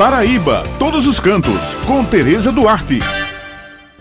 Paraíba, todos os cantos, com Tereza Duarte.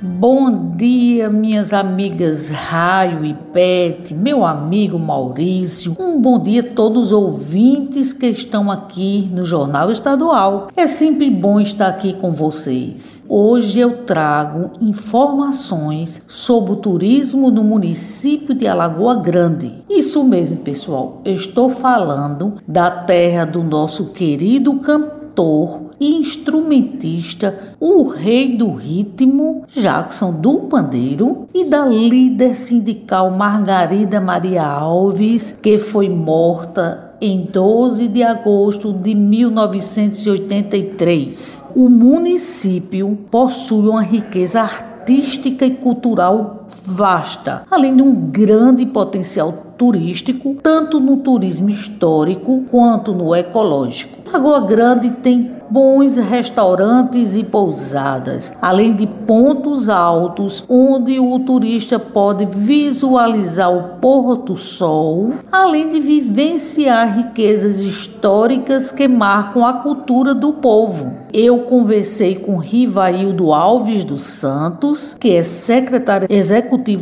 Bom dia, minhas amigas Raio e Pet, meu amigo Maurício. Um bom dia a todos os ouvintes que estão aqui no Jornal Estadual. É sempre bom estar aqui com vocês. Hoje eu trago informações sobre o turismo no município de Alagoa Grande. Isso mesmo, pessoal. Eu estou falando da terra do nosso querido cantor instrumentista, o rei do ritmo, Jackson do Pandeiro, e da líder sindical Margarida Maria Alves, que foi morta em 12 de agosto de 1983. O município possui uma riqueza artística e cultural vasta, além de um grande potencial turístico, tanto no turismo histórico quanto no ecológico. Lagoa Grande tem bons restaurantes e pousadas, além de pontos altos onde o turista pode visualizar o pôr do sol, além de vivenciar riquezas históricas que marcam a cultura do povo. Eu conversei com Rivaildo Alves dos Santos, que é secretário executivo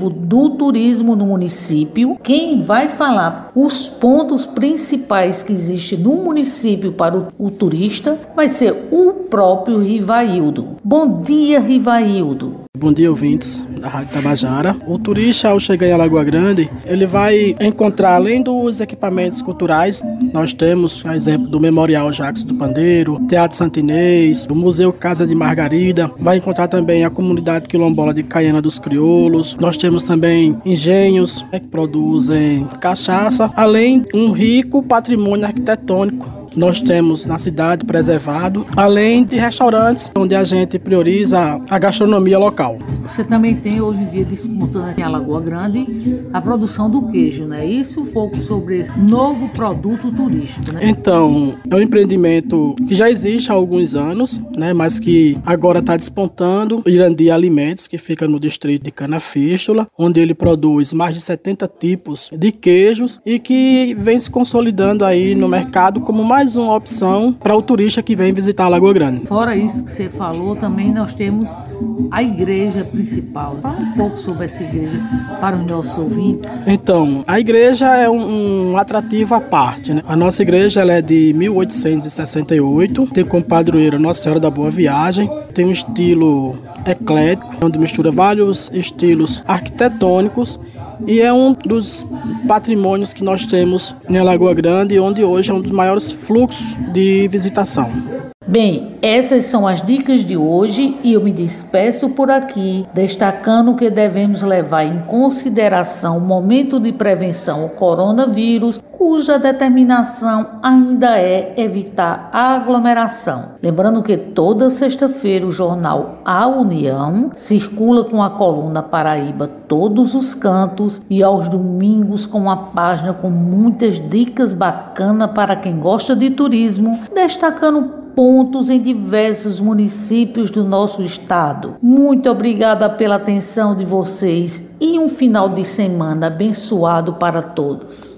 do turismo no município. Quem vai falar os pontos principais que existem no município para o, o turista vai ser o próprio Rivaildo. Bom dia, Rivaildo. Bom dia, ouvintes da Rádio Tabajara. O turista, ao chegar em Alagoa Grande, ele vai encontrar, além dos equipamentos culturais, nós temos, por exemplo, do Memorial Jacques do Pandeiro, Teatro Santinês, do Museu Casa de Margarida. Vai encontrar também a comunidade quilombola de Caiana dos Crioulos. Nós temos também engenhos né, que produzem cachaça, além um rico patrimônio arquitetônico nós temos na cidade preservado, além de restaurantes onde a gente prioriza a gastronomia local. Você também tem hoje em dia disputando aqui em Alagoa Grande a produção do queijo, né? Isso um pouco sobre esse novo produto turístico, né? Então, é um empreendimento que já existe há alguns anos, né? Mas que agora está despontando. Irandi Alimentos, que fica no distrito de Canafístula, onde ele produz mais de 70 tipos de queijos e que vem se consolidando aí no mercado como mais uma opção para o turista que vem visitar a Lagoa Grande. Fora isso que você falou, também nós temos a igreja principal. Fala um pouco sobre essa igreja para os nossos ouvintes. Então, a igreja é um, um atrativo à parte. Né? A nossa igreja é de 1868, tem como padroeira Nossa Senhora da Boa Viagem, tem um estilo eclético, onde mistura vários estilos arquitetônicos e é um dos patrimônios que nós temos em Lagoa Grande, onde hoje é um dos maiores fluxos de visitação. Bem, essas são as dicas de hoje e eu me despeço por aqui, destacando que devemos levar em consideração o momento de prevenção ao coronavírus, cuja determinação ainda é evitar a aglomeração. Lembrando que toda sexta-feira o jornal A União circula com a coluna Paraíba Todos os Cantos e aos domingos com uma página com muitas dicas bacanas para quem gosta de turismo, destacando pontos em diversos municípios do nosso estado. Muito obrigada pela atenção de vocês e um final de semana abençoado para todos.